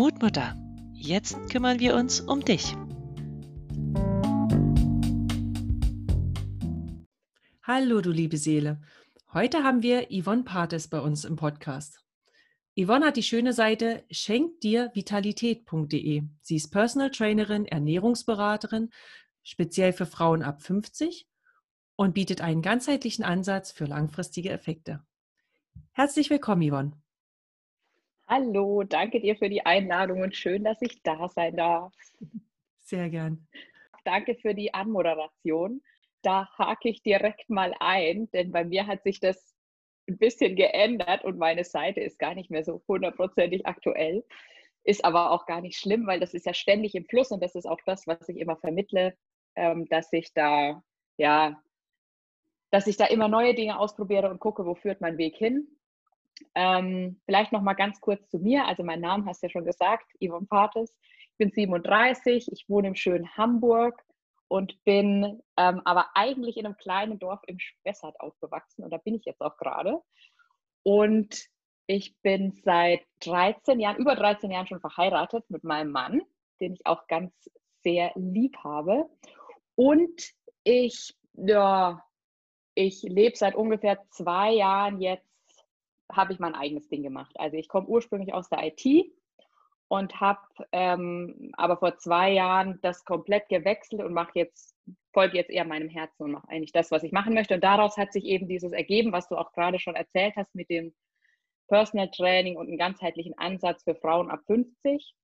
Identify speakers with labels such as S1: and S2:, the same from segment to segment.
S1: Mutmutter, jetzt kümmern wir uns um dich.
S2: Hallo, du liebe Seele. Heute haben wir Yvonne Pates bei uns im Podcast. Yvonne hat die schöne Seite schenkdirvitalität.de. Sie ist Personal Trainerin, Ernährungsberaterin, speziell für Frauen ab 50 und bietet einen ganzheitlichen Ansatz für langfristige Effekte. Herzlich willkommen, Yvonne.
S3: Hallo, danke dir für die Einladung und schön, dass ich da sein darf.
S2: Sehr gern.
S3: Danke für die Anmoderation. Da hake ich direkt mal ein, denn bei mir hat sich das ein bisschen geändert und meine Seite ist gar nicht mehr so hundertprozentig aktuell. Ist aber auch gar nicht schlimm, weil das ist ja ständig im Fluss und das ist auch das, was ich immer vermittle, ähm, dass ich da, ja, dass ich da immer neue Dinge ausprobiere und gucke, wo führt mein Weg hin. Ähm, vielleicht noch mal ganz kurz zu mir. Also mein Name hast du ja schon gesagt, Yvonne Pates. Ich bin 37, ich wohne im schönen Hamburg und bin ähm, aber eigentlich in einem kleinen Dorf im Spessart aufgewachsen und da bin ich jetzt auch gerade. Und ich bin seit 13 Jahren, über 13 Jahren schon verheiratet mit meinem Mann, den ich auch ganz sehr lieb habe. Und ich, ja, ich lebe seit ungefähr zwei Jahren jetzt habe ich mein eigenes Ding gemacht. Also ich komme ursprünglich aus der IT und habe ähm, aber vor zwei Jahren das komplett gewechselt und mache jetzt folge jetzt eher meinem Herzen und mache eigentlich das, was ich machen möchte. Und daraus hat sich eben dieses ergeben, was du auch gerade schon erzählt hast mit dem Personal Training und einem ganzheitlichen Ansatz für Frauen ab 50.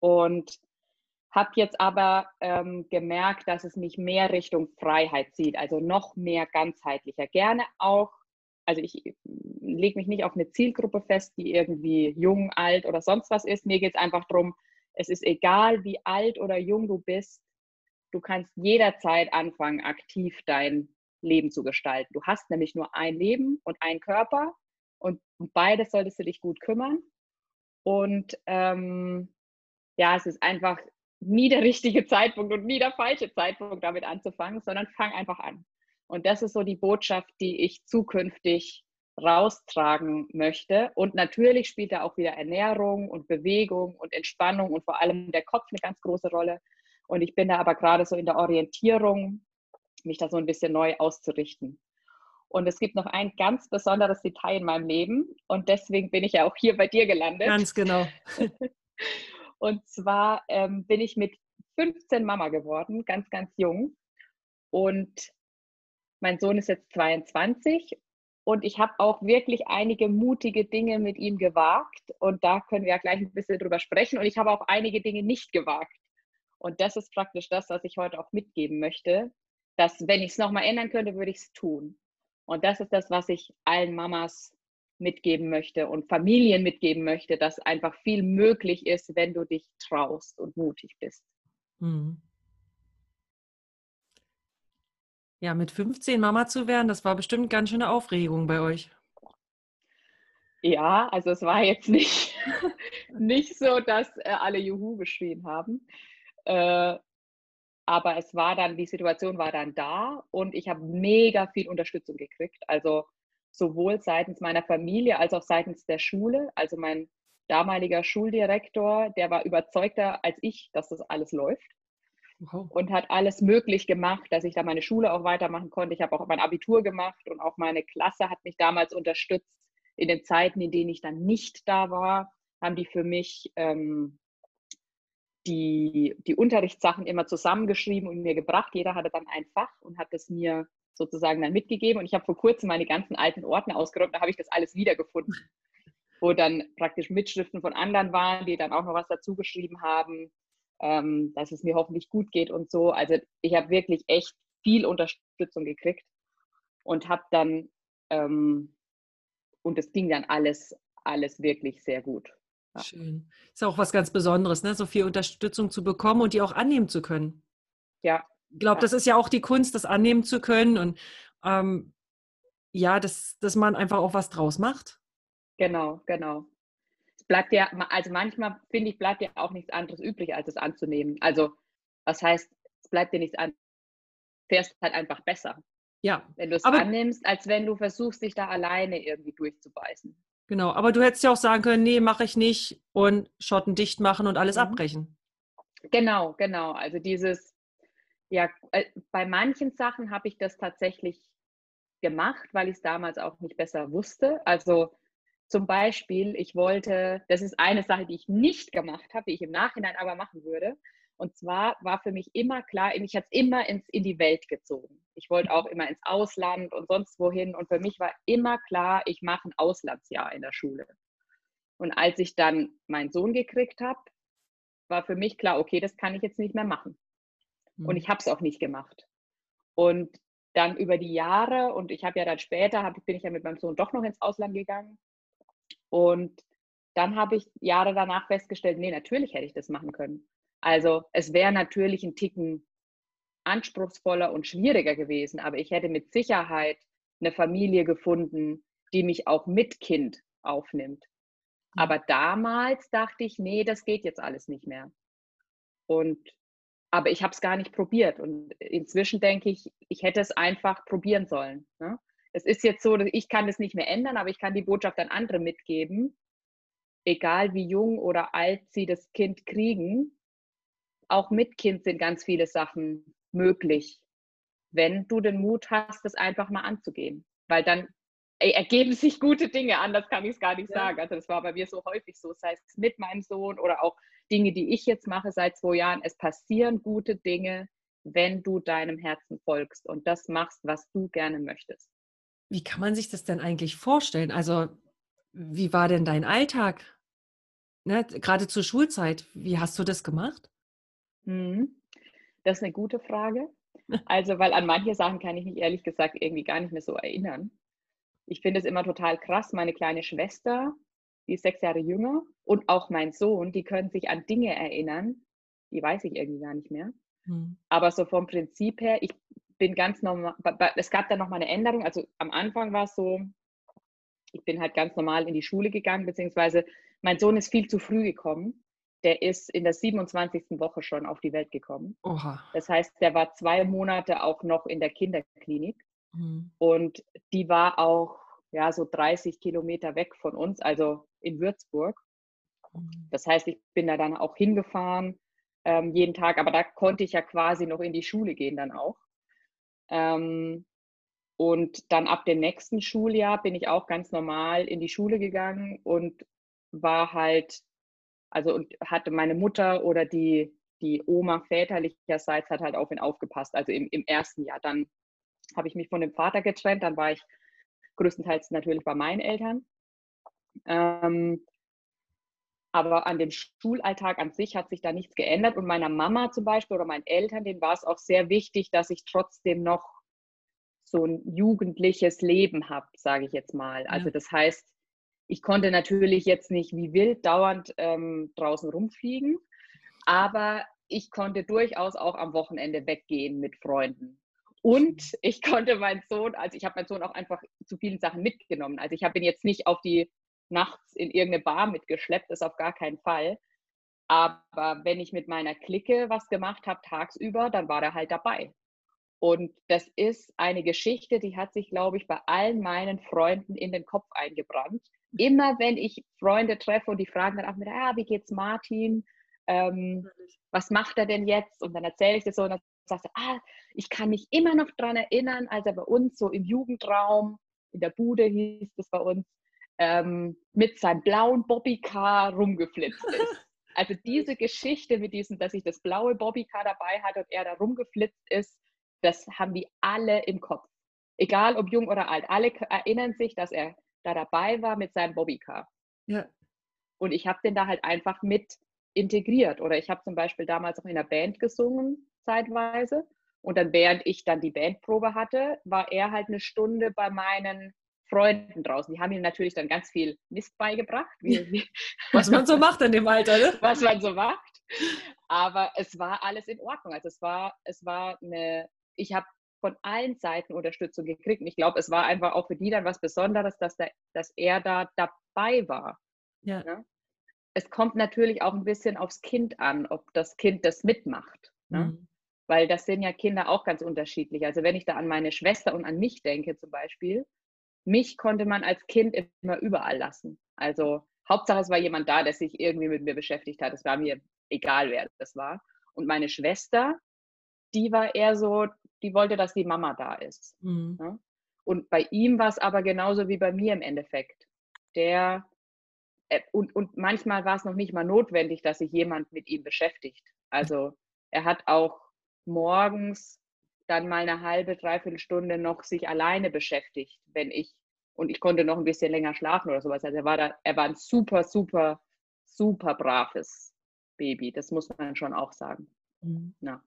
S3: Und habe jetzt aber ähm, gemerkt, dass es mich mehr Richtung Freiheit zieht, also noch mehr ganzheitlicher. Gerne auch also ich äh, lege mich nicht auf eine Zielgruppe fest, die irgendwie jung, alt oder sonst was ist. Mir geht es einfach darum, es ist egal, wie alt oder jung du bist, du kannst jederzeit anfangen, aktiv dein Leben zu gestalten. Du hast nämlich nur ein Leben und einen Körper und um beides solltest du dich gut kümmern. Und ähm, ja, es ist einfach nie der richtige Zeitpunkt und nie der falsche Zeitpunkt, damit anzufangen, sondern fang einfach an. Und das ist so die Botschaft, die ich zukünftig raustragen möchte. Und natürlich spielt da auch wieder Ernährung und Bewegung und Entspannung und vor allem der Kopf eine ganz große Rolle. Und ich bin da aber gerade so in der Orientierung, mich da so ein bisschen neu auszurichten. Und es gibt noch ein ganz besonderes Detail in meinem Leben und deswegen bin ich ja auch hier bei dir gelandet.
S2: Ganz genau.
S3: und zwar ähm, bin ich mit 15 Mama geworden, ganz, ganz jung. Und mein Sohn ist jetzt 22 und ich habe auch wirklich einige mutige Dinge mit ihm gewagt. Und da können wir ja gleich ein bisschen drüber sprechen. Und ich habe auch einige Dinge nicht gewagt. Und das ist praktisch das, was ich heute auch mitgeben möchte, dass wenn ich es nochmal ändern könnte, würde ich es tun. Und das ist das, was ich allen Mamas mitgeben möchte und Familien mitgeben möchte, dass einfach viel möglich ist, wenn du dich traust und mutig bist. Mhm.
S2: Ja, mit 15 Mama zu werden, das war bestimmt ganz schöne Aufregung bei euch.
S3: Ja, also es war jetzt nicht, nicht so, dass äh, alle Juhu geschrien haben. Äh, aber es war dann, die Situation war dann da und ich habe mega viel Unterstützung gekriegt. Also sowohl seitens meiner Familie als auch seitens der Schule. Also mein damaliger Schuldirektor, der war überzeugter als ich, dass das alles läuft. Wow. Und hat alles möglich gemacht, dass ich da meine Schule auch weitermachen konnte. Ich habe auch mein Abitur gemacht und auch meine Klasse hat mich damals unterstützt. In den Zeiten, in denen ich dann nicht da war, haben die für mich ähm, die, die Unterrichtssachen immer zusammengeschrieben und mir gebracht. Jeder hatte dann ein Fach und hat es mir sozusagen dann mitgegeben. Und ich habe vor kurzem meine ganzen alten Ordner ausgeräumt, da habe ich das alles wiedergefunden, wo dann praktisch Mitschriften von anderen waren, die dann auch noch was dazu geschrieben haben ähm, dass es mir hoffentlich gut geht und so. Also ich habe wirklich echt viel Unterstützung gekriegt und habe dann, ähm, und es ging dann alles, alles wirklich sehr gut.
S2: Ja. Schön. Ist auch was ganz Besonderes, ne? so viel Unterstützung zu bekommen und die auch annehmen zu können.
S3: Ja.
S2: Ich glaube, ja. das ist ja auch die Kunst, das annehmen zu können und ähm, ja, dass, dass man einfach auch was draus macht.
S3: Genau, genau bleibt ja, also manchmal finde ich, bleibt ja auch nichts anderes übrig, als es anzunehmen. Also, was heißt, es bleibt dir nichts an, fährst halt einfach besser.
S2: Ja.
S3: Wenn du es annimmst, als wenn du versuchst, dich da alleine irgendwie durchzubeißen.
S2: Genau, aber du hättest ja auch sagen können, nee, mache ich nicht und Schotten dicht machen und alles
S3: Mhm.
S2: abbrechen.
S3: Genau, genau. Also dieses, ja, äh, bei manchen Sachen habe ich das tatsächlich gemacht, weil ich es damals auch nicht besser wusste. Also zum Beispiel, ich wollte, das ist eine Sache, die ich nicht gemacht habe, die ich im Nachhinein aber machen würde. Und zwar war für mich immer klar, mich hat es immer ins, in die Welt gezogen. Ich wollte auch immer ins Ausland und sonst wohin. Und für mich war immer klar, ich mache ein Auslandsjahr in der Schule. Und als ich dann meinen Sohn gekriegt habe, war für mich klar, okay, das kann ich jetzt nicht mehr machen. Und
S2: Mhm.
S3: ich habe es auch nicht gemacht. Und dann über die Jahre, und ich habe ja dann später, hab, bin ich ja mit meinem Sohn doch noch ins Ausland gegangen. Und dann habe ich Jahre danach festgestellt, nee, natürlich hätte ich das machen können. Also es wäre natürlich ein Ticken anspruchsvoller und schwieriger gewesen, aber ich hätte mit Sicherheit eine Familie gefunden, die mich auch mit Kind aufnimmt.
S2: Ja.
S3: Aber damals dachte ich, nee, das geht jetzt alles nicht mehr. Und aber ich habe es gar nicht probiert. Und inzwischen denke ich, ich hätte es einfach probieren sollen. Ne? Es ist jetzt so, dass ich kann das nicht mehr ändern, aber ich kann die Botschaft an andere mitgeben, egal wie jung oder alt sie das Kind kriegen. Auch mit Kind sind ganz viele Sachen möglich, wenn du den Mut hast, das einfach mal anzugehen. Weil dann ey, ergeben sich gute Dinge, anders kann ich es gar nicht
S2: Ja.
S3: sagen. Also das war bei mir so häufig so, sei es mit meinem Sohn oder auch Dinge, die ich jetzt mache seit zwei Jahren. Es passieren gute Dinge, wenn du deinem Herzen folgst und das machst, was du gerne möchtest.
S2: Wie kann man sich das denn eigentlich vorstellen? Also, wie war denn dein Alltag? Ne, gerade zur Schulzeit, wie hast du das gemacht?
S3: Mhm. Das ist eine gute Frage. Also, weil an manche Sachen kann ich mich ehrlich gesagt irgendwie gar nicht mehr so erinnern. Ich finde es immer total krass. Meine kleine Schwester, die ist sechs Jahre jünger, und auch mein Sohn, die können sich an Dinge erinnern, die weiß ich irgendwie gar nicht mehr.
S2: Hm.
S3: Aber so vom Prinzip her, ich bin ganz normal, es gab dann noch mal eine Änderung. Also am Anfang war es so, ich bin halt ganz normal in die Schule gegangen, beziehungsweise mein Sohn ist viel zu früh gekommen. Der ist in der 27. Woche schon auf die Welt gekommen.
S2: Oha.
S3: Das heißt, der war zwei Monate auch noch in der Kinderklinik
S2: Hm.
S3: und die war auch ja so 30 Kilometer weg von uns, also in Würzburg.
S2: Hm.
S3: Das heißt, ich bin da dann auch hingefahren ähm, jeden Tag, aber da konnte ich ja quasi noch in die Schule gehen dann auch. Ähm, und dann ab dem nächsten Schuljahr bin ich auch ganz normal in die Schule gegangen und war halt, also und hatte meine Mutter oder die, die Oma väterlicherseits hat halt auf ihn aufgepasst, also im, im ersten Jahr. Dann habe ich mich von dem Vater getrennt, dann war ich größtenteils natürlich bei meinen Eltern. Ähm, aber an dem Schulalltag an sich hat sich da nichts geändert. Und meiner Mama zum Beispiel oder meinen Eltern, denen war es auch sehr wichtig, dass ich trotzdem noch so ein jugendliches Leben habe, sage ich jetzt mal. Also
S2: Ja.
S3: das heißt, ich konnte natürlich jetzt nicht wie wild dauernd ähm, draußen rumfliegen, aber ich konnte durchaus auch am Wochenende weggehen mit Freunden. Und ich konnte meinen Sohn, also ich habe meinen Sohn auch einfach zu vielen Sachen mitgenommen. Also ich habe ihn jetzt nicht auf die nachts in irgendeine Bar mitgeschleppt, das auf gar keinen Fall. Aber wenn ich mit meiner Clique was gemacht habe tagsüber, dann war er halt dabei. Und das ist eine Geschichte, die hat sich, glaube ich, bei allen meinen Freunden in den Kopf eingebrannt. Immer wenn ich Freunde treffe und die fragen dann auch wieder, ah, wie geht's Martin? Ähm, was macht er denn jetzt? Und dann erzähle ich das so und dann sagst du, ah, ich kann mich immer noch daran erinnern, als er bei uns so im Jugendraum, in der Bude hieß es bei uns, ähm, mit seinem blauen Bobbycar rumgeflitzt ist. Also diese Geschichte mit diesem, dass ich das blaue Bobbycar dabei hatte und er da rumgeflitzt ist, das haben die alle im Kopf. Egal ob jung oder alt, alle erinnern sich, dass er da dabei war mit seinem Bobbycar.
S2: Ja.
S3: Und ich habe den da halt einfach mit integriert. Oder ich habe zum Beispiel damals auch in der Band gesungen, zeitweise. Und dann, während ich dann die Bandprobe hatte, war er halt eine Stunde bei meinen Freunden draußen. Die haben ihm natürlich dann ganz viel Mist beigebracht, wie,
S2: Was man so macht in dem Alter, ne?
S3: was man so macht. Aber es war alles in Ordnung. Also es war, es war eine, ich habe von allen Seiten Unterstützung gekriegt. Und ich glaube, es war einfach auch für die dann was Besonderes, dass, der, dass er da dabei war.
S2: Ja.
S3: Es kommt natürlich auch ein bisschen aufs Kind an, ob das Kind das mitmacht. Ne?
S2: Mhm.
S3: Weil das sind ja Kinder auch ganz unterschiedlich. Also wenn ich da an meine Schwester und an mich denke zum Beispiel, mich konnte man als Kind immer überall lassen. Also Hauptsache es war jemand da, der sich irgendwie mit mir beschäftigt hat. Es war mir egal, wer das war. Und meine Schwester, die war eher so, die wollte, dass die Mama da ist. Mhm. Ja? Und bei ihm war es aber genauso wie bei mir im Endeffekt. Der äh, und, und manchmal war es noch nicht mal notwendig, dass sich jemand mit ihm beschäftigt. Also er hat auch morgens dann mal eine halbe, dreiviertel Stunde noch sich alleine beschäftigt, wenn ich und ich konnte noch ein bisschen länger schlafen oder sowas. Also er war da, er war ein super, super, super braves Baby. Das muss man schon auch sagen. Mhm. Ja.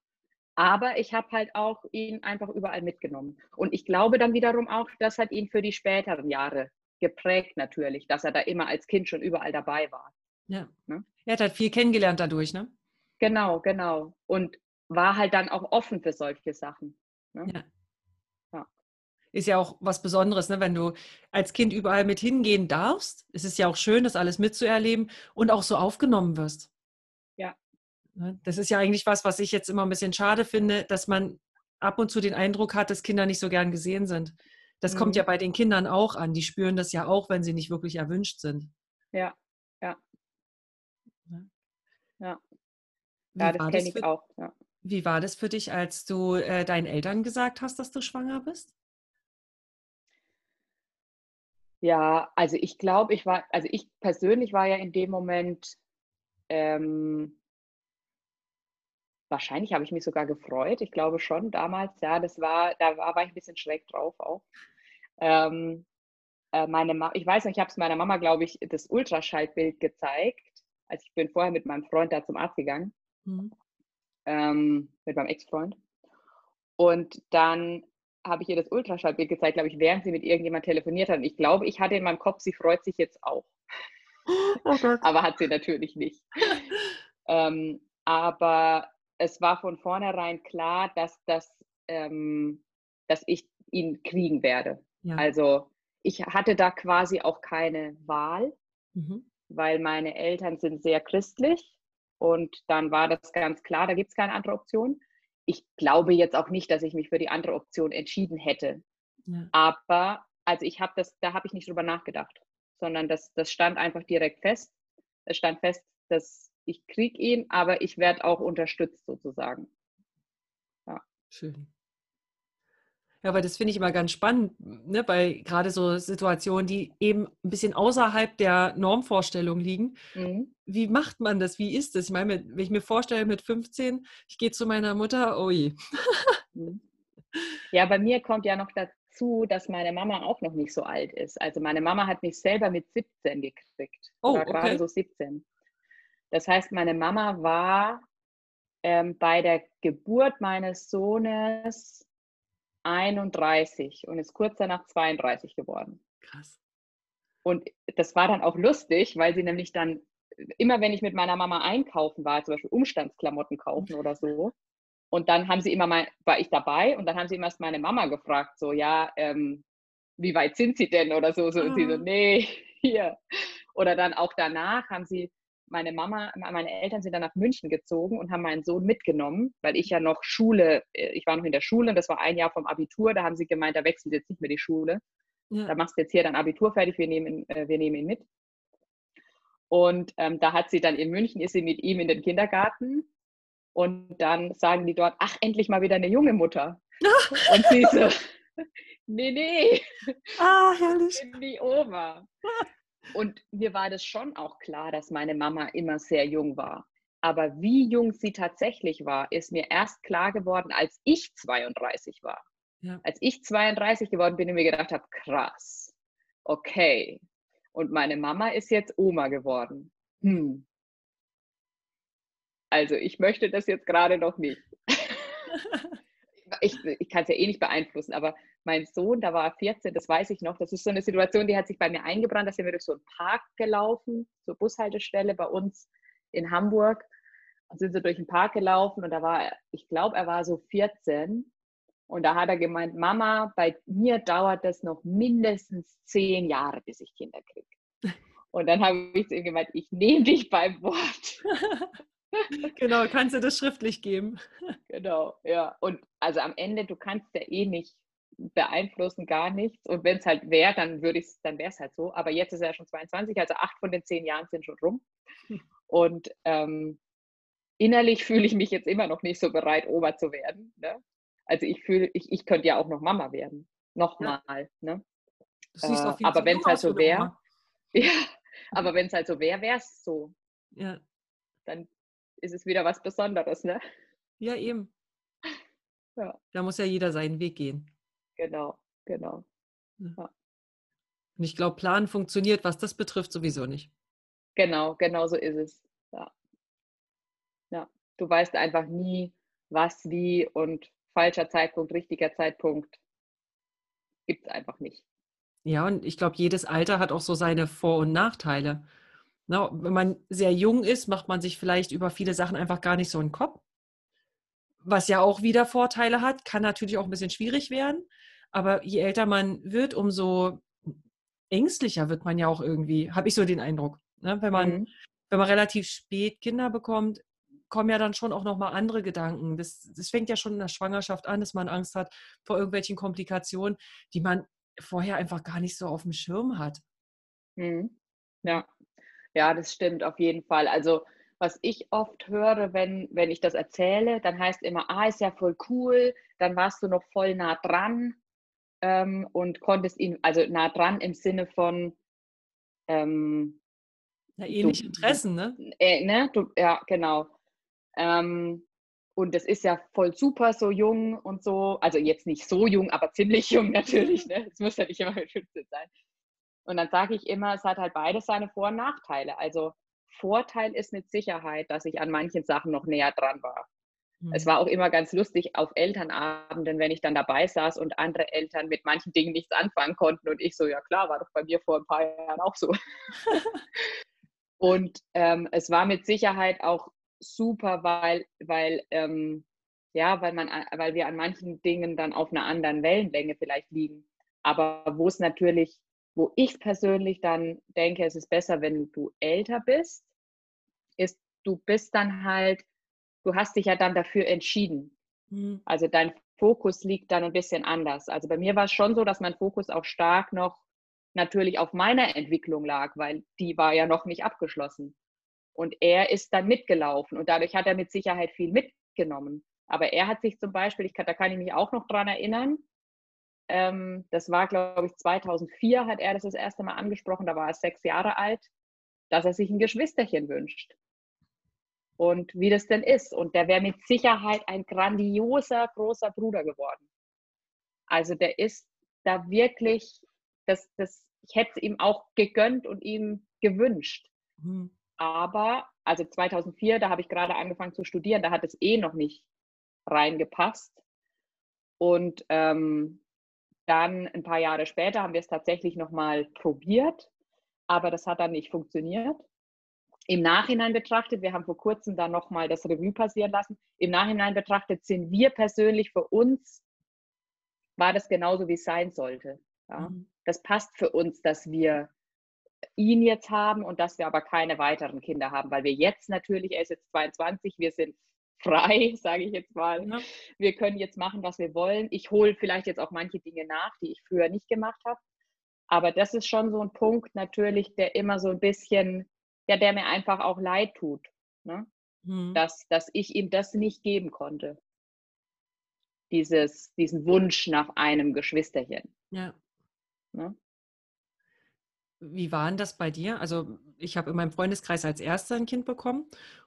S3: Aber ich habe halt auch ihn einfach überall mitgenommen. Und ich glaube dann wiederum auch, das hat ihn für die späteren Jahre geprägt natürlich, dass er da immer als Kind schon überall dabei war.
S2: Ja. Ne? Er hat halt viel kennengelernt dadurch, ne?
S3: Genau, genau. Und war halt dann auch offen für solche Sachen. Ne? Ja.
S2: ja. Ist ja auch was Besonderes, ne? wenn du als Kind überall mit hingehen darfst. Es ist ja auch schön, das alles mitzuerleben und auch so aufgenommen wirst.
S3: Ja.
S2: Ne? Das ist ja eigentlich was, was ich jetzt immer ein bisschen schade finde, dass man ab und zu den Eindruck hat, dass Kinder nicht so gern gesehen sind. Das mhm. kommt ja bei den Kindern auch an. Die spüren das ja auch, wenn sie nicht wirklich erwünscht sind.
S3: Ja, ja. Ja, ja das kenne ich auch. Ja.
S2: Wie war das für dich, als du äh, deinen Eltern gesagt hast, dass du schwanger bist?
S3: Ja, also ich glaube, ich war, also ich persönlich war ja in dem Moment, ähm, wahrscheinlich habe ich mich sogar gefreut. Ich glaube schon damals, ja, das war, da war, war ich ein bisschen schräg drauf auch. Ähm, äh, meine Ma ich weiß noch, ich habe es meiner Mama, glaube ich, das Ultraschallbild gezeigt. Also ich bin vorher mit meinem Freund da zum Arzt gegangen. Mhm ähm, mit meinem Ex-Freund. Und dann habe ich ihr das Ultraschallbild gezeigt, glaube ich, während sie mit irgendjemand telefoniert hat. Und ich glaube, ich hatte in meinem Kopf, sie freut sich jetzt auch. Oh aber hat sie natürlich nicht. ähm, aber es war von vornherein klar, dass, das, ähm, dass ich ihn kriegen werde. Ja. Also ich hatte da quasi auch keine Wahl, mhm. weil meine Eltern sind sehr christlich und dann war das ganz klar, da gibt es keine andere Option. Ich glaube jetzt auch nicht, dass ich mich für die andere Option entschieden hätte. Ja. Aber also ich habe das, da habe ich nicht drüber nachgedacht, sondern das, das stand einfach direkt fest. Es stand fest, dass ich krieg ihn, aber ich werde auch unterstützt sozusagen.
S2: Ja. Schön. Ja, aber das finde ich immer ganz spannend, ne, bei gerade so Situationen, die eben ein bisschen außerhalb der Normvorstellung liegen. Mhm. Wie macht man das? Wie ist das? Ich meine, wenn ich mir vorstelle, mit 15, ich gehe zu meiner Mutter, oh je.
S3: Mhm. Ja, bei mir kommt ja noch dazu, dass meine Mama auch noch nicht so alt ist. Also meine Mama hat mich selber mit 17 gekriegt. Oh, okay. gerade so 17. Das heißt, meine Mama war ähm, bei der Geburt meines Sohnes 31 und ist kurz danach 32 geworden. Krass. Und das war dann auch lustig, weil sie nämlich dann, immer wenn ich mit meiner Mama einkaufen war, zum Beispiel Umstandsklamotten kaufen oder so, und dann haben sie immer mal, war ich dabei und dann haben sie immer erst meine Mama gefragt, so, ja, ähm, wie weit sind sie denn oder so, so, und sie so, ah. nee, hier. Oder dann auch danach haben sie meine Mama, meine Eltern sind dann nach München gezogen und haben meinen Sohn mitgenommen, weil ich ja noch Schule, äh, ich war noch in der Schule und das war ein Jahr vom Abitur, da haben sie gemeint, da wechselt jetzt nicht mehr die Schule. Ja. Da machst du jetzt hier dein Abitur fertig, wir nehmen, äh, wir nehmen ihn mit. Und ähm, da hat sie dann in München, ist sie mit ihm in den Kindergarten und dann sagen die dort, ach, endlich mal wieder eine junge Mutter. und sie so, nee, nee.
S2: Ah, herrlich.
S3: Ich bin die Oma. Und mir war das schon auch klar, dass meine Mama immer sehr jung war. Aber wie jung sie tatsächlich war, ist mir erst klar geworden, als ich 32 war. Ja. Als ich 32 geworden bin und mir gedacht habe, krass, okay. Und meine Mama ist jetzt Oma geworden. Hm. Also ich möchte das jetzt gerade noch nicht. ich, ich kann es ja eh nicht beeinflussen, aber mein Sohn, da war er 14, das weiß ich noch, das ist so eine Situation, die hat sich bei mir eingebrannt, da sind wir durch so einen Park gelaufen, zur Bushaltestelle bei uns in Hamburg und sind so durch den Park gelaufen und da war, er, ich glaube, er war so 14 und da hat er gemeint, Mama, bei mir dauert das noch mindestens zehn Jahre, bis ich Kinder kriege. Und dann habe ich zu ihm gemeint, ich nehme dich beim Wort.
S2: genau, kannst du das schriftlich geben.
S3: Genau, ja. Und also am Ende, du kannst ja eh nicht beeinflussen, gar nichts. Und wenn es halt wäre, dann würde ich dann wäre es halt so. Aber jetzt ist er schon 22, also acht von den zehn Jahren sind schon rum. Und ähm, innerlich fühle ich mich jetzt immer noch nicht so bereit, Oma zu werden. Ne? Also ich fühle, ich, ich könnte ja auch noch Mama werden. Nochmal. Ja. Ne? Äh, aber wenn es halt so wäre, ja, aber wenn es halt so wäre, wäre es so. Ja. Dann ist es wieder was Besonderes, ne?
S2: Ja, eben. Ja. Da muss ja jeder seinen Weg gehen.
S3: Genau, genau. Ja.
S2: Und ich glaube, Planen funktioniert, was das betrifft, sowieso nicht.
S3: Genau, genau so ist es. Ja. ja. Du weißt einfach nie, was, wie und falscher Zeitpunkt, richtiger Zeitpunkt gibt es einfach nicht.
S2: Ja, und ich glaube, jedes Alter hat auch so seine Vor- und Nachteile. Na, wenn man sehr jung ist, macht man sich vielleicht über viele Sachen einfach gar nicht so einen Kopf. Was ja auch wieder Vorteile hat, kann natürlich auch ein bisschen schwierig werden. Aber je älter man wird, umso ängstlicher wird man ja auch irgendwie, habe ich so den Eindruck. Ne? Wenn, man, mhm. wenn man relativ spät Kinder bekommt, kommen ja dann schon auch nochmal andere Gedanken. Das, das fängt ja schon in der Schwangerschaft an, dass man Angst hat vor irgendwelchen Komplikationen, die man vorher einfach gar nicht so auf dem Schirm hat.
S3: Mhm. Ja. Ja, das stimmt auf jeden Fall. Also was ich oft höre, wenn, wenn ich das erzähle, dann heißt immer, ah, ist ja voll cool, dann warst du noch voll nah dran ähm, und konntest ihn, also nah dran im Sinne von ähm,
S2: ja, ähnliche du, Interessen, ne?
S3: Äh, ne? Du, ja, genau. Ähm, und das ist ja voll super, so jung und so. Also jetzt nicht so jung, aber ziemlich jung natürlich. Ne? Es muss ja nicht immer mit 15 sein. Und dann sage ich immer, es hat halt beides seine Vor- und Nachteile. Also Vorteil ist mit Sicherheit, dass ich an manchen Sachen noch näher dran war. Mhm. Es war auch immer ganz lustig auf Elternabenden, wenn ich dann dabei saß und andere Eltern mit manchen Dingen nichts anfangen konnten und ich so, ja klar, war doch bei mir vor ein paar Jahren auch so. und ähm, es war mit Sicherheit auch super, weil, weil, ähm, ja, weil, man, weil wir an manchen Dingen dann auf einer anderen Wellenlänge vielleicht liegen. Aber wo es natürlich, wo ich persönlich dann denke, es ist besser, wenn du älter bist, ist, du bist dann halt, du hast dich ja dann dafür entschieden. Mhm. Also dein Fokus liegt dann ein bisschen anders. Also bei mir war es schon so, dass mein Fokus auch stark noch natürlich auf meiner Entwicklung lag, weil die war ja noch nicht abgeschlossen. Und er ist dann mitgelaufen und dadurch hat er mit Sicherheit viel mitgenommen. Aber er hat sich zum Beispiel, ich da kann ich mich auch noch dran erinnern, ähm, das war, glaube ich, 2004 hat er das das erste Mal angesprochen, da war er sechs Jahre alt, dass er sich ein Geschwisterchen wünscht. Und wie das denn ist. Und der wäre mit Sicherheit ein grandioser, großer Bruder geworden. Also der ist da wirklich, das, das, ich hätte es ihm auch gegönnt und ihm gewünscht. Mhm. Aber, also 2004, da habe ich gerade angefangen zu studieren, da hat es eh noch nicht reingepasst. Und ähm, dann ein paar Jahre später haben wir es tatsächlich nochmal probiert, aber das hat dann nicht funktioniert. Im Nachhinein betrachtet, wir haben vor kurzem dann nochmal das Revue passieren lassen, im Nachhinein betrachtet sind wir persönlich für uns, war das genauso, wie es sein sollte. Ja? Mhm. Das passt für uns, dass wir ihn jetzt haben und dass wir aber keine weiteren Kinder haben, weil wir jetzt natürlich, er ist jetzt 22, wir sind frei, sage ich jetzt mal. Ja. Wir können jetzt machen, was wir wollen. Ich hole vielleicht jetzt auch manche Dinge nach, die ich früher nicht gemacht habe. Aber das ist schon so ein Punkt natürlich, der immer so ein bisschen, ja, der mir einfach auch leid tut. Ne? Mhm. Dass, dass ich ihm das nicht geben konnte. Dieses, diesen Wunsch nach einem Geschwisterchen. Ja.
S2: Ne? Wie war denn das bei dir? Also ich habe in meinem Freundeskreis als Erster ein Kind bekommen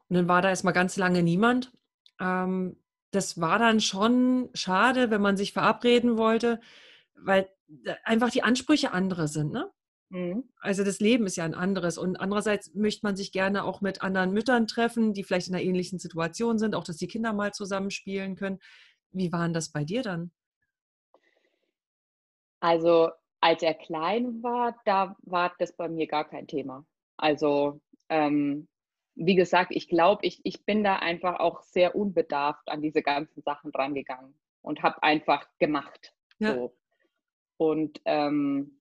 S2: und dann war da erstmal ganz lange niemand. Ähm, das war dann schon schade, wenn man sich verabreden wollte, weil einfach die Ansprüche andere sind. Ne? Mhm. Also das Leben ist ja ein anderes und andererseits möchte man sich gerne auch mit anderen Müttern treffen, die vielleicht in einer ähnlichen Situation sind, auch dass die Kinder mal zusammenspielen können. Wie waren das bei dir dann?
S3: Also als er klein war, da war das bei mir gar kein Thema. Also ähm, wie gesagt, ich glaube, ich, ich bin da einfach auch sehr unbedarft an diese ganzen Sachen rangegangen und habe einfach gemacht. Ja. So. Und ähm,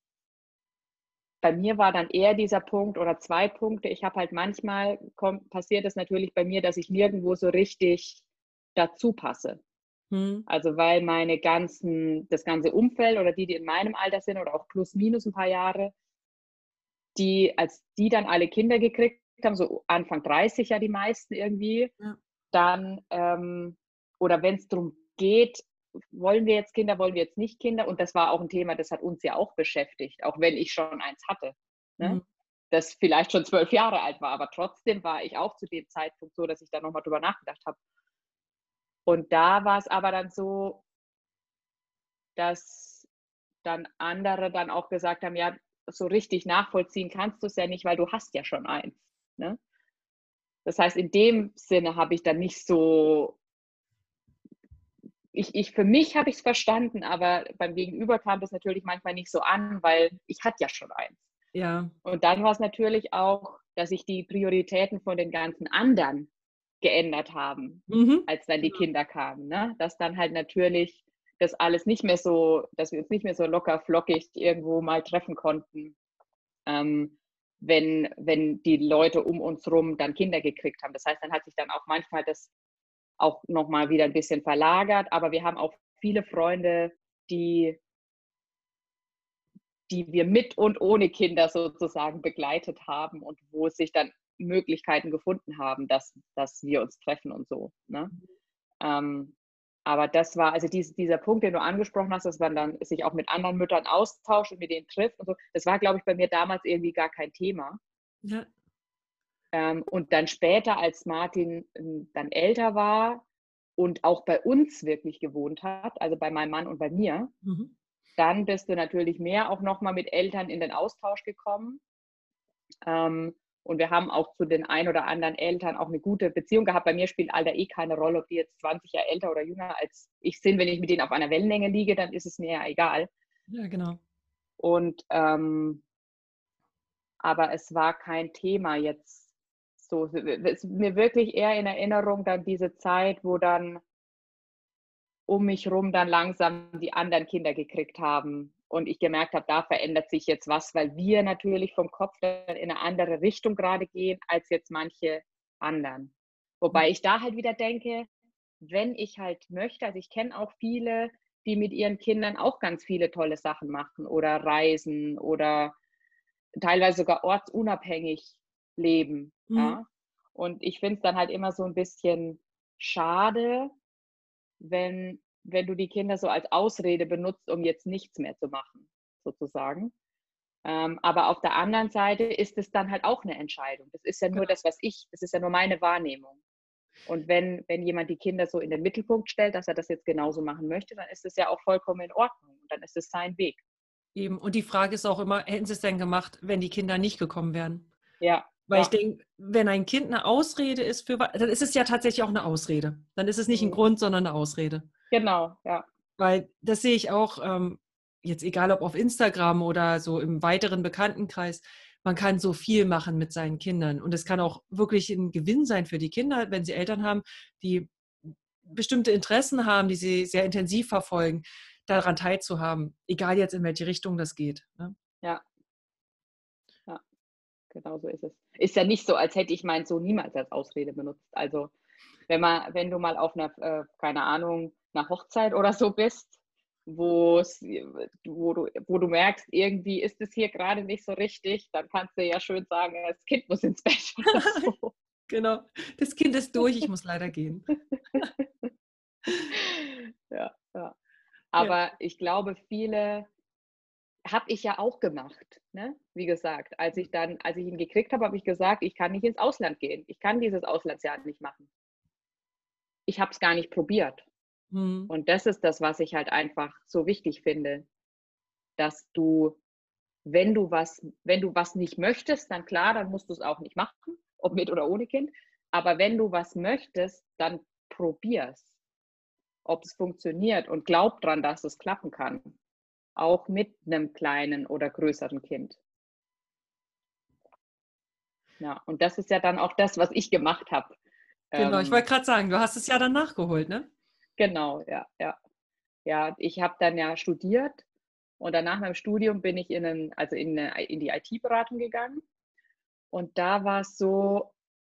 S3: bei mir war dann eher dieser Punkt oder zwei Punkte. Ich habe halt manchmal kommt, passiert es natürlich bei mir, dass ich nirgendwo so richtig dazu passe. Hm. Also weil meine ganzen, das ganze Umfeld oder die, die in meinem Alter sind oder auch plus minus ein paar Jahre, die, als die dann alle Kinder gekriegt haben, so Anfang 30 ja die meisten irgendwie, ja. dann, ähm, oder wenn es darum geht, wollen wir jetzt Kinder, wollen wir jetzt nicht Kinder? Und das war auch ein Thema, das hat uns ja auch beschäftigt, auch wenn ich schon eins hatte. Ne? Mhm. Das vielleicht schon zwölf Jahre alt war, aber trotzdem war ich auch zu dem Zeitpunkt so, dass ich da nochmal drüber nachgedacht habe. Und da war es aber dann so, dass dann andere dann auch gesagt haben, ja, so richtig nachvollziehen kannst du es ja nicht, weil du hast ja schon eins. Ne? Das heißt, in dem Sinne habe ich dann nicht so, ich, ich für mich habe ich es verstanden, aber beim Gegenüber kam das natürlich manchmal nicht so an, weil ich hatte ja schon eins. Ja. Und dann war es natürlich auch, dass sich die Prioritäten von den ganzen anderen geändert haben, mhm. als dann die Kinder kamen. Ne? Dass dann halt natürlich das alles nicht mehr so, dass wir uns nicht mehr so locker flockig irgendwo mal treffen konnten, ähm, wenn, wenn die Leute um uns rum dann Kinder gekriegt haben. Das heißt, dann hat sich dann auch manchmal das auch nochmal wieder ein bisschen verlagert, aber wir haben auch viele Freunde, die, die wir mit und ohne Kinder sozusagen begleitet haben und wo es sich dann Möglichkeiten gefunden haben, dass, dass wir uns treffen und so. Ne? Mhm. Ähm, aber das war, also dies, dieser Punkt, den du angesprochen hast, dass man dann sich auch mit anderen Müttern austauscht und mit denen trifft und so, das war, glaube ich, bei mir damals irgendwie gar kein Thema. Ja. Ähm, und dann später, als Martin ähm, dann älter war und auch bei uns wirklich gewohnt hat, also bei meinem Mann und bei mir, mhm. dann bist du natürlich mehr auch nochmal mit Eltern in den Austausch gekommen. Ähm, und wir haben auch zu den ein oder anderen Eltern auch eine gute Beziehung gehabt. Bei mir spielt Alter eh keine Rolle, ob die jetzt 20 Jahre älter oder jünger als ich sind. Wenn ich mit denen auf einer Wellenlänge liege, dann ist es mir ja egal.
S2: Ja, genau.
S3: Und ähm, aber es war kein Thema jetzt so. Es ist mir wirklich eher in Erinnerung dann diese Zeit, wo dann um mich rum dann langsam die anderen Kinder gekriegt haben und ich gemerkt habe, da verändert sich jetzt was, weil wir natürlich vom Kopf dann in eine andere Richtung gerade gehen als jetzt manche anderen. Wobei mhm. ich da halt wieder denke, wenn ich halt möchte, also ich kenne auch viele, die mit ihren Kindern auch ganz viele tolle Sachen machen oder reisen oder teilweise sogar ortsunabhängig leben. Mhm. Ja? Und ich finde es dann halt immer so ein bisschen schade, wenn wenn du die Kinder so als Ausrede benutzt, um jetzt nichts mehr zu machen, sozusagen. Ähm, aber auf der anderen Seite ist es dann halt auch eine Entscheidung. Das ist ja nur genau. das, was ich, das ist ja nur meine Wahrnehmung. Und wenn, wenn jemand die Kinder so in den Mittelpunkt stellt, dass er das jetzt genauso machen möchte, dann ist es ja auch vollkommen in Ordnung. Und dann ist es sein Weg.
S2: Eben. Und die Frage ist auch immer, hätten sie es denn gemacht, wenn die Kinder nicht gekommen wären?
S3: Ja.
S2: Weil
S3: ja.
S2: ich denke, wenn ein Kind eine Ausrede ist für dann ist es ja tatsächlich auch eine Ausrede. Dann ist es nicht ein mhm. Grund, sondern eine Ausrede.
S3: Genau, ja.
S2: Weil das sehe ich auch, ähm, jetzt egal ob auf Instagram oder so im weiteren Bekanntenkreis, man kann so viel machen mit seinen Kindern. Und es kann auch wirklich ein Gewinn sein für die Kinder, wenn sie Eltern haben, die bestimmte Interessen haben, die sie sehr intensiv verfolgen, daran teilzuhaben, egal jetzt in welche Richtung das geht. Ne?
S3: Ja. Ja, genau so ist es. Ist ja nicht so, als hätte ich meinen Sohn niemals als Ausrede benutzt. Also wenn man, wenn du mal auf einer, äh, keine Ahnung, einer Hochzeit oder so bist, wo, du, wo du merkst, irgendwie ist es hier gerade nicht so richtig, dann kannst du ja schön sagen, das Kind muss ins Bett.
S2: So. genau, das Kind ist durch, ich muss leider gehen.
S3: ja, ja. Aber ja. ich glaube, viele habe ich ja auch gemacht. Ne? Wie gesagt, als ich dann, als ich ihn gekriegt habe, habe ich gesagt, ich kann nicht ins Ausland gehen. Ich kann dieses Auslandsjahr nicht machen. Ich habe es gar nicht probiert. Mhm. Und das ist das, was ich halt einfach so wichtig finde, dass du, wenn du was, wenn du was nicht möchtest, dann klar, dann musst du es auch nicht machen, ob mit oder ohne Kind. Aber wenn du was möchtest, dann probier's, ob es funktioniert und glaub dran, dass es klappen kann. Auch mit einem kleinen oder größeren Kind. Ja, und das ist ja dann auch das, was ich gemacht habe.
S2: Genau, ich ähm wollte gerade sagen, du hast es ja dann nachgeholt, ne?
S3: Genau, ja, ja. Ja, ich habe dann ja studiert und danach meinem Studium bin ich in, einen, also in, eine, in die IT-Beratung gegangen. Und da war es so,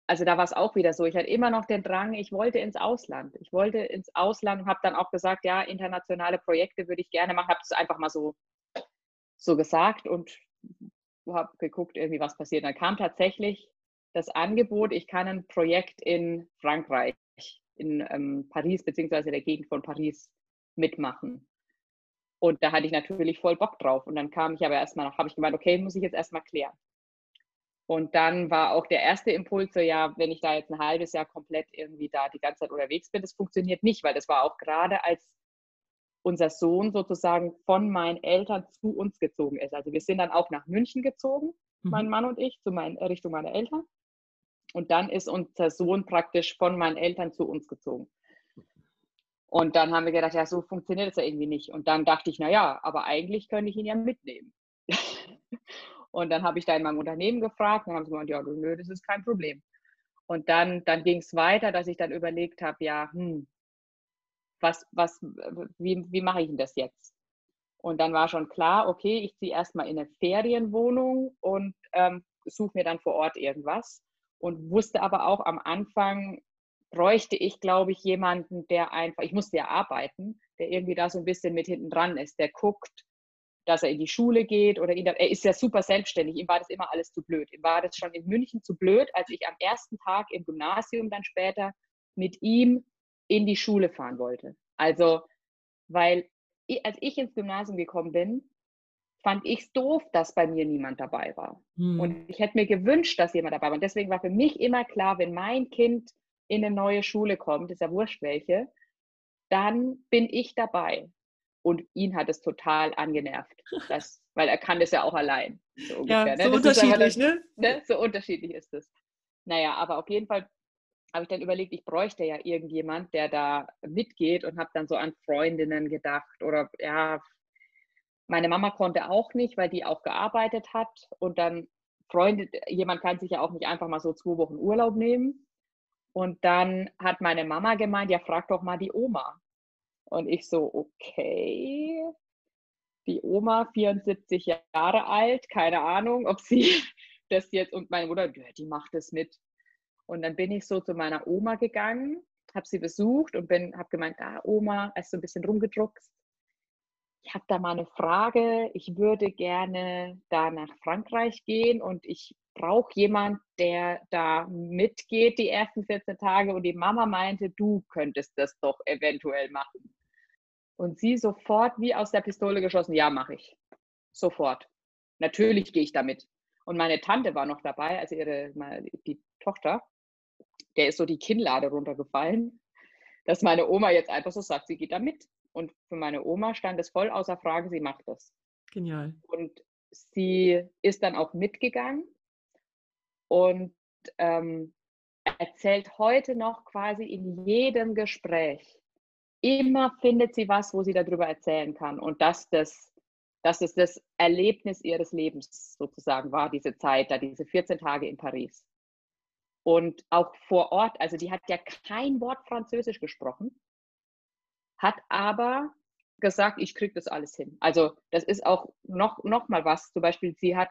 S3: also da war es auch wieder so. Ich hatte immer noch den Drang, ich wollte ins Ausland. Ich wollte ins Ausland und habe dann auch gesagt, ja, internationale Projekte würde ich gerne machen. Habe das einfach mal so, so gesagt und habe geguckt, irgendwie was passiert. Und dann kam tatsächlich das Angebot, ich kann ein Projekt in Frankreich, in ähm, Paris beziehungsweise der Gegend von Paris mitmachen. Und da hatte ich natürlich voll Bock drauf. Und dann kam ich aber erstmal, habe ich gemeint, okay, muss ich jetzt erstmal klären. Und dann war auch der erste Impuls so, ja, wenn ich da jetzt ein halbes Jahr komplett irgendwie da die ganze Zeit unterwegs bin, das funktioniert nicht, weil das war auch gerade als unser Sohn sozusagen von meinen Eltern zu uns gezogen ist. Also wir sind dann auch nach München gezogen, mhm. mein Mann und ich, zu meinen, Richtung meiner Eltern. Und dann ist unser Sohn praktisch von meinen Eltern zu uns gezogen. Und dann haben wir gedacht, ja, so funktioniert das ja irgendwie nicht. Und dann dachte ich, naja, aber eigentlich könnte ich ihn ja mitnehmen. und dann habe ich da in meinem Unternehmen gefragt und haben sie gesagt, ja, nö, das ist kein Problem. Und dann, dann ging es weiter, dass ich dann überlegt habe, ja, hm, was, was, wie, wie mache ich denn das jetzt? Und dann war schon klar, okay, ich ziehe erstmal in eine Ferienwohnung und ähm, suche mir dann vor Ort irgendwas. Und wusste aber auch am Anfang, bräuchte ich, glaube ich, jemanden, der einfach, ich musste ja arbeiten, der irgendwie da so ein bisschen mit hinten dran ist, der guckt, dass er in die Schule geht oder ihn, er ist ja super selbstständig, ihm war das immer alles zu blöd. Ihm war das schon in München zu blöd, als ich am ersten Tag im Gymnasium dann später mit ihm in die Schule fahren wollte. Also, weil als ich ins Gymnasium gekommen bin, fand ich es doof, dass bei mir niemand dabei war. Hm. Und ich hätte mir gewünscht, dass jemand dabei war. Und deswegen war für mich immer klar, wenn mein Kind in eine neue Schule kommt, ist ja wurscht welche, dann bin ich dabei. Und ihn hat es total angenervt, das, weil er kann das ja auch allein.
S2: So ungefähr, ja, ne? so unterschiedlich, das, ne?
S3: ne? So unterschiedlich ist es. Naja, aber auf jeden Fall habe ich dann überlegt, ich bräuchte ja irgendjemand, der da mitgeht und habe dann so an Freundinnen gedacht oder ja, meine Mama konnte auch nicht, weil die auch gearbeitet hat und dann Freunde, jemand kann sich ja auch nicht einfach mal so zwei Wochen Urlaub nehmen. Und dann hat meine Mama gemeint, ja, frag doch mal die Oma. Und ich so, okay. Die Oma, 74 Jahre alt, keine Ahnung, ob sie das jetzt, und meine Mutter, die macht das mit. Und dann bin ich so zu meiner Oma gegangen, habe sie besucht und habe gemeint, ah, Oma, ist so ein bisschen rumgedruckst. Habe da mal eine Frage. Ich würde gerne da nach Frankreich gehen und ich brauche jemand, der da mitgeht die ersten 14 Tage. Und die Mama meinte, du könntest das doch eventuell machen. Und sie sofort wie aus der Pistole geschossen, ja, mache ich. Sofort. Natürlich gehe ich damit. Und meine Tante war noch dabei, also ihre, die Tochter der ist so die Kinnlade runtergefallen, dass meine Oma jetzt einfach so sagt, sie geht da mit. Und für meine Oma stand es voll außer Frage, sie macht das.
S2: Genial.
S3: Und sie ist dann auch mitgegangen und ähm, erzählt heute noch quasi in jedem Gespräch. Immer findet sie was, wo sie darüber erzählen kann. Und dass das, dass es das Erlebnis ihres Lebens sozusagen war, diese Zeit, da diese 14 Tage in Paris. Und auch vor Ort, also die hat ja kein Wort Französisch gesprochen, hat aber gesagt, ich kriege das alles hin. Also das ist auch noch, noch mal was. Zum Beispiel, sie hat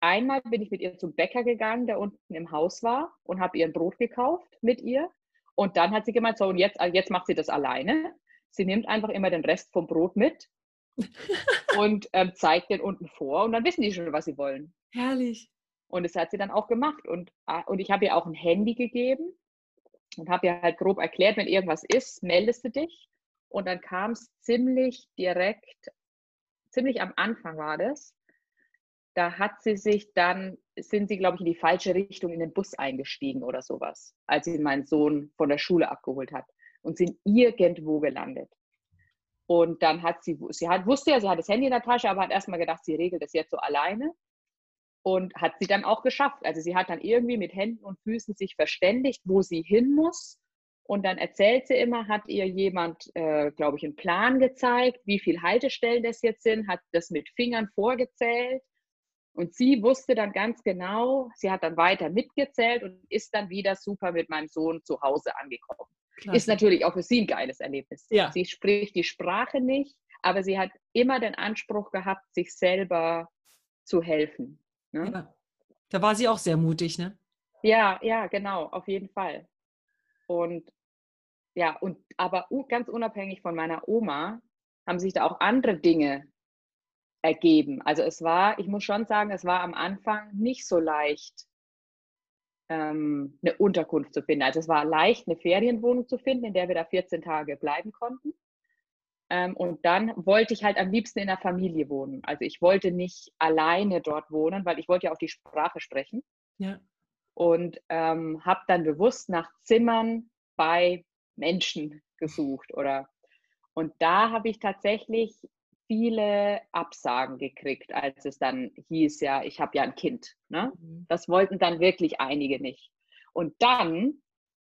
S3: einmal bin ich mit ihr zum Bäcker gegangen, der unten im Haus war und habe ihr ein Brot gekauft mit ihr. Und dann hat sie gemeint, so und jetzt, jetzt macht sie das alleine. Sie nimmt einfach immer den Rest vom Brot mit und ähm, zeigt den unten vor und dann wissen die schon, was sie wollen.
S2: Herrlich.
S3: Und das hat sie dann auch gemacht. Und, ah, und ich habe ihr auch ein Handy gegeben und habe ihr halt grob erklärt, wenn irgendwas ist, meldest du dich. Und dann kam es ziemlich direkt, ziemlich am Anfang war das. Da hat sie sich dann, sind sie, glaube ich, in die falsche Richtung in den Bus eingestiegen oder sowas, als sie meinen Sohn von der Schule abgeholt hat und sind irgendwo gelandet. Und dann hat sie, sie hat, wusste ja, sie hat das Handy in der Tasche, aber hat erstmal gedacht, sie regelt das jetzt so alleine und hat sie dann auch geschafft. Also sie hat dann irgendwie mit Händen und Füßen sich verständigt, wo sie hin muss. Und dann erzählt sie immer, hat ihr jemand, äh, glaube ich, einen Plan gezeigt, wie viele Haltestellen das jetzt sind, hat das mit Fingern vorgezählt. Und sie wusste dann ganz genau, sie hat dann weiter mitgezählt und ist dann wieder super mit meinem Sohn zu Hause angekommen. Klasse. Ist natürlich auch für sie ein geiles Erlebnis. Ja. Sie spricht die Sprache nicht, aber sie hat immer den Anspruch gehabt, sich selber zu helfen.
S2: Ne? Ja. Da war sie auch sehr mutig, ne?
S3: Ja, ja, genau, auf jeden Fall. Und ja, und aber ganz unabhängig von meiner Oma haben sich da auch andere Dinge ergeben. Also es war, ich muss schon sagen, es war am Anfang nicht so leicht, ähm, eine Unterkunft zu finden. Also es war leicht, eine Ferienwohnung zu finden, in der wir da 14 Tage bleiben konnten. Ähm, und dann wollte ich halt am liebsten in der Familie wohnen. Also ich wollte nicht alleine dort wohnen, weil ich wollte ja auch die Sprache sprechen.
S2: Ja.
S3: Und ähm, habe dann bewusst nach Zimmern bei Menschen gesucht oder und da habe ich tatsächlich viele Absagen gekriegt, als es dann hieß, ja, ich habe ja ein Kind. Ne? Mhm. Das wollten dann wirklich einige nicht. Und dann,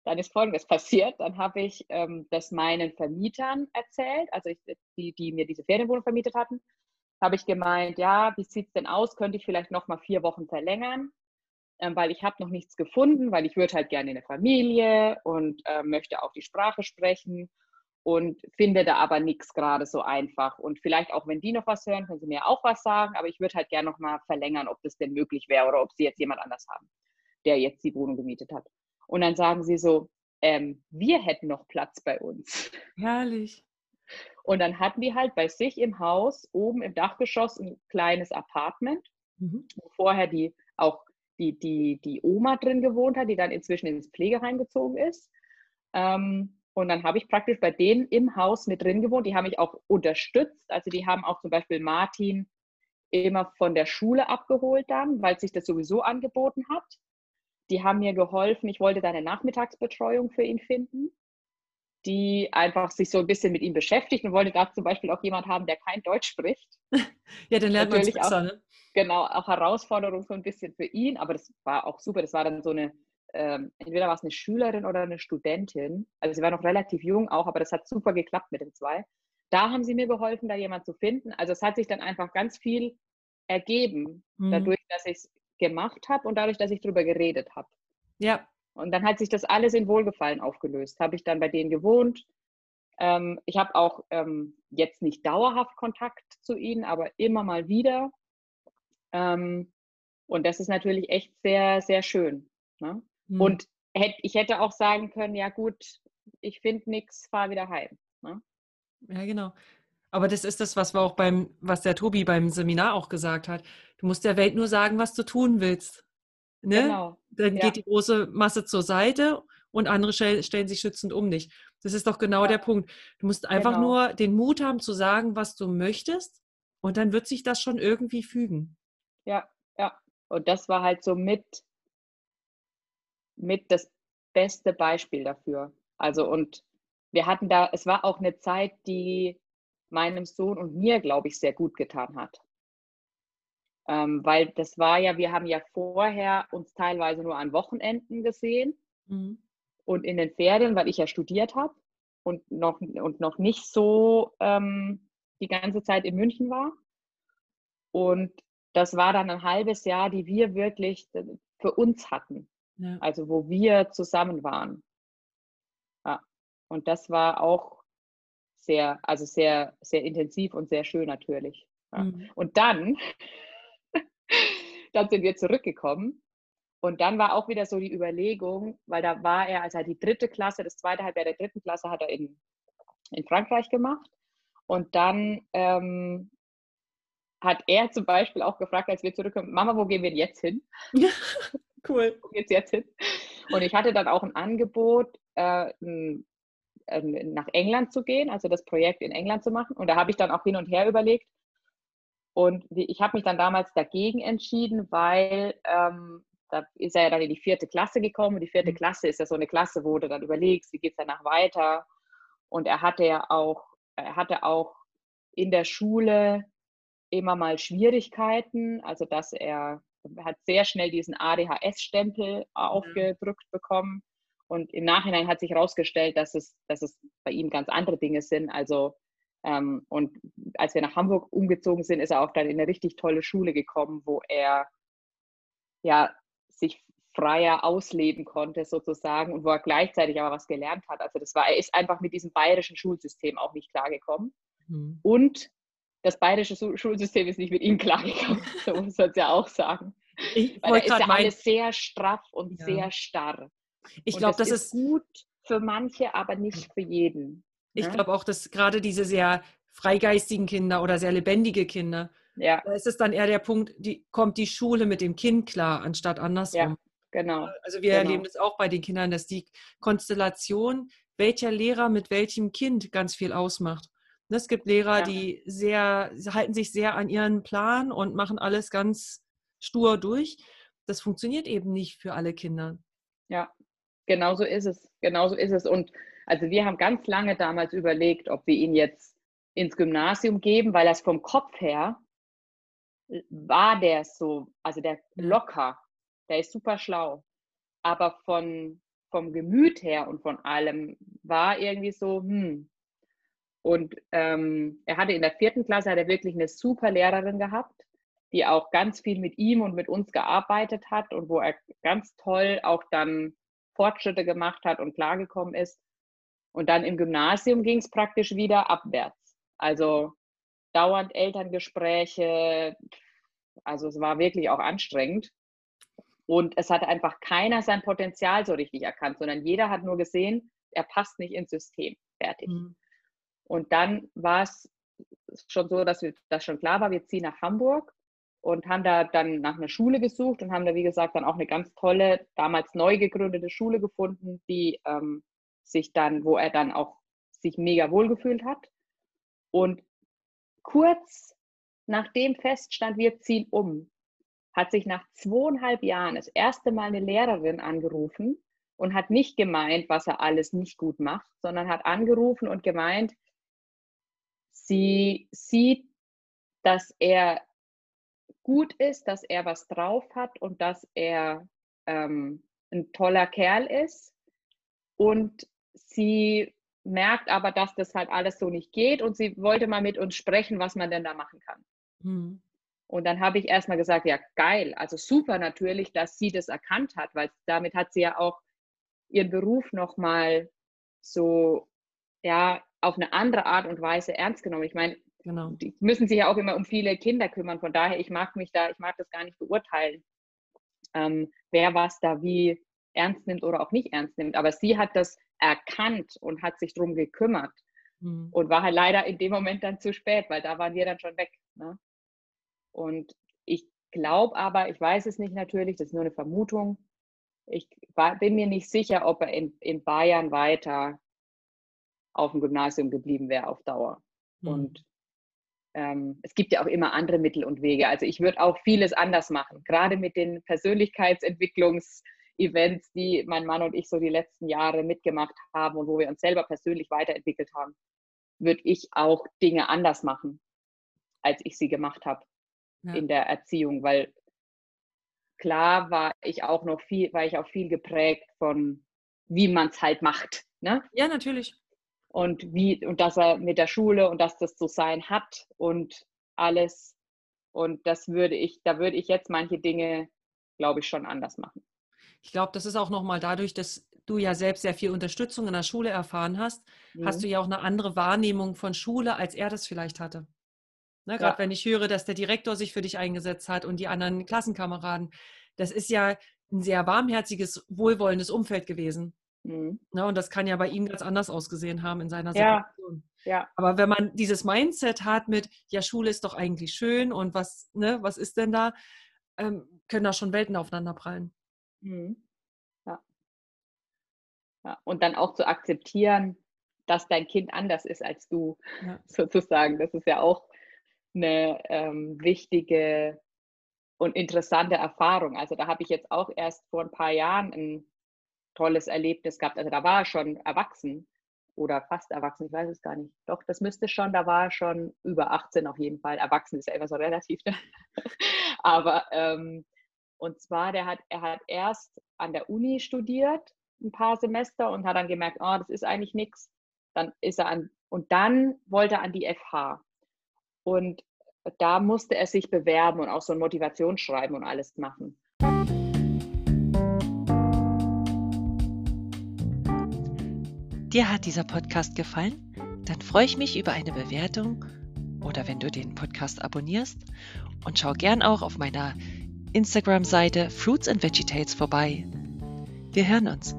S3: dann ist Folgendes passiert. Dann habe ich ähm, das meinen Vermietern erzählt, also ich, die, die mir diese Ferienwohnung vermietet hatten, habe ich gemeint, ja, wie sieht es denn aus? Könnte ich vielleicht noch mal vier Wochen verlängern? Ähm, weil ich habe noch nichts gefunden, weil ich würde halt gerne in eine Familie und äh, möchte auch die Sprache sprechen und finde da aber nichts gerade so einfach. Und vielleicht auch, wenn die noch was hören, können sie mir auch was sagen, aber ich würde halt gerne noch mal verlängern, ob das denn möglich wäre oder ob sie jetzt jemand anders haben, der jetzt die Wohnung gemietet hat. Und dann sagen sie so, ähm, wir hätten noch Platz bei uns.
S2: Herrlich.
S3: Und dann hatten die halt bei sich im Haus oben im Dachgeschoss ein kleines Apartment, mhm. wo vorher die auch die, die, die Oma drin gewohnt hat, die dann inzwischen ins Pflegeheim gezogen ist. Ähm, und dann habe ich praktisch bei denen im Haus mit drin gewohnt. Die haben mich auch unterstützt. Also die haben auch zum Beispiel Martin immer von der Schule abgeholt dann, weil sich das sowieso angeboten hat. Die haben mir geholfen. Ich wollte da eine Nachmittagsbetreuung für ihn finden, die einfach sich so ein bisschen mit ihm beschäftigt und wollte da zum Beispiel auch jemand haben, der kein Deutsch spricht.
S2: ja, dann lernt man es besser,
S3: auch,
S2: ne?
S3: Genau, auch Herausforderung so ein bisschen für ihn, aber das war auch super. Das war dann so eine ähm, entweder war es eine Schülerin oder eine Studentin. Also sie war noch relativ jung auch, aber das hat super geklappt mit den zwei. Da haben sie mir geholfen, da jemand zu finden. Also es hat sich dann einfach ganz viel ergeben, mhm. dadurch, dass ich es gemacht habe und dadurch, dass ich darüber geredet habe.
S2: Ja.
S3: Und dann hat sich das alles in Wohlgefallen aufgelöst. Habe ich dann bei denen gewohnt. Ähm, ich habe auch ähm, jetzt nicht dauerhaft Kontakt zu ihnen, aber immer mal wieder. Ähm, und das ist natürlich echt sehr, sehr schön. Ne? Mhm. Und hätt, ich hätte auch sagen können, ja gut, ich finde nichts, fahr wieder heim. Ne?
S2: Ja, genau. Aber das ist das, was wir auch beim, was der Tobi beim Seminar auch gesagt hat. Du musst der Welt nur sagen, was du tun willst. Ne? Genau. Dann ja. geht die große Masse zur Seite und andere stellen sich schützend um dich. Das ist doch genau ja. der Punkt. Du musst einfach genau. nur den Mut haben zu sagen, was du möchtest und dann wird sich das schon irgendwie fügen.
S3: Ja, ja. Und das war halt so mit mit das beste Beispiel dafür. Also und wir hatten da, es war auch eine Zeit, die meinem Sohn und mir, glaube ich, sehr gut getan hat. Ähm, weil das war ja, wir haben ja vorher uns teilweise nur an Wochenenden gesehen mhm. und in den Ferien, weil ich ja studiert habe und noch, und noch nicht so ähm, die ganze Zeit in München war. Und das war dann ein halbes Jahr, die wir wirklich für uns hatten. Ja. Also wo wir zusammen waren. Ja. Und das war auch sehr, also sehr, sehr intensiv und sehr schön natürlich. Ja. Mhm. Und dann, dann sind wir zurückgekommen. Und dann war auch wieder so die Überlegung, weil da war er, also die dritte Klasse, das zweite Halbjahr der dritten Klasse hat er in, in Frankreich gemacht. Und dann ähm, hat er zum Beispiel auch gefragt, als wir zurückkommen, Mama, wo gehen wir jetzt hin?
S2: Cool.
S3: Wo geht's jetzt hin? Und ich hatte dann auch ein Angebot, äh, nach England zu gehen, also das Projekt in England zu machen. Und da habe ich dann auch hin und her überlegt. Und ich habe mich dann damals dagegen entschieden, weil ähm, da ist er ja dann in die vierte Klasse gekommen. Und die vierte mhm. Klasse ist ja so eine Klasse, wo du dann überlegst, wie geht es danach weiter. Und er hatte ja auch, er hatte auch in der Schule immer mal Schwierigkeiten, also dass er hat sehr schnell diesen ADHS-Stempel mhm. aufgedrückt bekommen. Und im Nachhinein hat sich herausgestellt, dass es, dass es bei ihm ganz andere Dinge sind. Also, ähm, und als wir nach Hamburg umgezogen sind, ist er auch dann in eine richtig tolle Schule gekommen, wo er ja sich freier ausleben konnte sozusagen und wo er gleichzeitig aber was gelernt hat. Also das war, er ist einfach mit diesem bayerischen Schulsystem auch nicht klargekommen. Mhm. Und das bayerische Schulsystem ist nicht mit ihm klargekommen, so muss man es ja auch sagen.
S2: Ich
S3: Weil da ist ja alles sehr straff und ja. sehr starr.
S2: Ich glaube, das, das, ist
S3: gut für manche, aber nicht für jeden.
S2: Ich glaube auch, dass gerade diese sehr freigeistigen Kinder oder sehr lebendige Kinder, ja. da ist es dann eher der Punkt, die, kommt die Schule mit dem Kind klar, anstatt andersrum. Ja,
S3: genau.
S2: Also wir
S3: genau.
S2: erleben das auch bei den Kindern, dass die Konstellation, welcher Lehrer mit welchem Kind ganz viel ausmacht. Ne, es gibt Lehrer, ja. die sehr, halten sich sehr an ihren Plan und machen alles ganz stur durch. Das funktioniert eben nicht für alle Kinder.
S3: Ja, genau so ist es. Genau so ist es. Und also wir haben ganz lange damals überlegt, ob wir ihn jetzt ins Gymnasium geben, weil das vom Kopf her war der so, also der locker, der ist super schlau. Aber von, vom Gemüt her und von allem war irgendwie so, hm, und ähm, er hatte in der vierten Klasse hat er wirklich eine super Lehrerin gehabt, die auch ganz viel mit ihm und mit uns gearbeitet hat und wo er ganz toll auch dann Fortschritte gemacht hat und klargekommen ist. Und dann im Gymnasium ging es praktisch wieder abwärts. Also dauernd Elterngespräche. Also es war wirklich auch anstrengend. Und es hat einfach keiner sein Potenzial so richtig erkannt, sondern jeder hat nur gesehen, er passt nicht ins System. Fertig. Mhm. Und dann war es schon so, dass wir, das schon klar war, wir ziehen nach Hamburg und haben da dann nach einer Schule gesucht und haben da, wie gesagt, dann auch eine ganz tolle, damals neu gegründete Schule gefunden, die ähm, sich dann, wo er dann auch sich mega wohl gefühlt hat. Und kurz nachdem feststand, wir ziehen um, hat sich nach zweieinhalb Jahren das erste Mal eine Lehrerin angerufen und hat nicht gemeint, was er alles nicht gut macht, sondern hat angerufen und gemeint, Sie sieht, dass er gut ist, dass er was drauf hat und dass er ähm, ein toller Kerl ist. Und sie merkt aber, dass das halt alles so nicht geht und sie wollte mal mit uns sprechen, was man denn da machen kann. Mhm. Und dann habe ich erstmal gesagt, ja, geil, also super natürlich, dass sie das erkannt hat, weil damit hat sie ja auch ihren Beruf nochmal so, ja, auf eine andere Art und Weise ernst genommen. Ich meine, genau. die müssen sich ja auch immer um viele Kinder kümmern. Von daher, ich mag mich da, ich mag das gar nicht beurteilen, ähm, wer was da wie ernst nimmt oder auch nicht ernst nimmt. Aber sie hat das erkannt und hat sich darum gekümmert mhm. und war halt leider in dem Moment dann zu spät, weil da waren wir dann schon weg. Ne? Und ich glaube aber, ich weiß es nicht natürlich, das ist nur eine Vermutung. Ich war, bin mir nicht sicher, ob er in, in Bayern weiter auf dem Gymnasium geblieben wäre auf Dauer. Mhm. Und ähm, es gibt ja auch immer andere Mittel und Wege. Also ich würde auch vieles anders machen, gerade mit den Persönlichkeitsentwicklungs-Events, die mein Mann und ich so die letzten Jahre mitgemacht haben und wo wir uns selber persönlich weiterentwickelt haben, würde ich auch Dinge anders machen, als ich sie gemacht habe ja. in der Erziehung, weil klar war ich auch noch viel, war ich auch viel geprägt von, wie man es halt macht. Ne?
S2: Ja, natürlich
S3: und wie und dass er mit der Schule und dass das so sein hat und alles. Und das würde ich, da würde ich jetzt manche Dinge, glaube ich, schon anders machen.
S2: Ich glaube, das ist auch nochmal dadurch, dass du ja selbst sehr viel Unterstützung in der Schule erfahren hast, mhm. hast du ja auch eine andere Wahrnehmung von Schule, als er das vielleicht hatte. Ne, Gerade ja. wenn ich höre, dass der Direktor sich für dich eingesetzt hat und die anderen Klassenkameraden. Das ist ja ein sehr warmherziges, wohlwollendes Umfeld gewesen. Mhm. Ne, und das kann ja bei ihm ganz anders ausgesehen haben in seiner Situation. Ja, ja. Aber wenn man dieses Mindset hat mit, ja, Schule ist doch eigentlich schön und was, ne, was ist denn da, ähm, können da schon Welten aufeinander prallen. Mhm.
S3: Ja. ja. Und dann auch zu akzeptieren, dass dein Kind anders ist als du, ja. sozusagen. Das ist ja auch eine ähm, wichtige und interessante Erfahrung. Also da habe ich jetzt auch erst vor ein paar Jahren ein tolles Erlebnis gehabt. Also da war er schon erwachsen oder fast erwachsen, ich weiß es gar nicht. Doch, das müsste schon, da war er schon über 18 auf jeden Fall. Erwachsen ist ja immer so relativ. Ne? Aber ähm, und zwar, der hat, er hat erst an der Uni studiert, ein paar Semester und hat dann gemerkt, oh, das ist eigentlich nichts. Dann ist er an, und dann wollte er an die FH. Und da musste er sich bewerben und auch so ein Motivationsschreiben und alles machen.
S1: Dir hat dieser Podcast gefallen? Dann freue ich mich über eine Bewertung oder wenn du den Podcast abonnierst und schau gern auch auf meiner Instagram-Seite Fruits and Vegetables vorbei. Wir hören uns.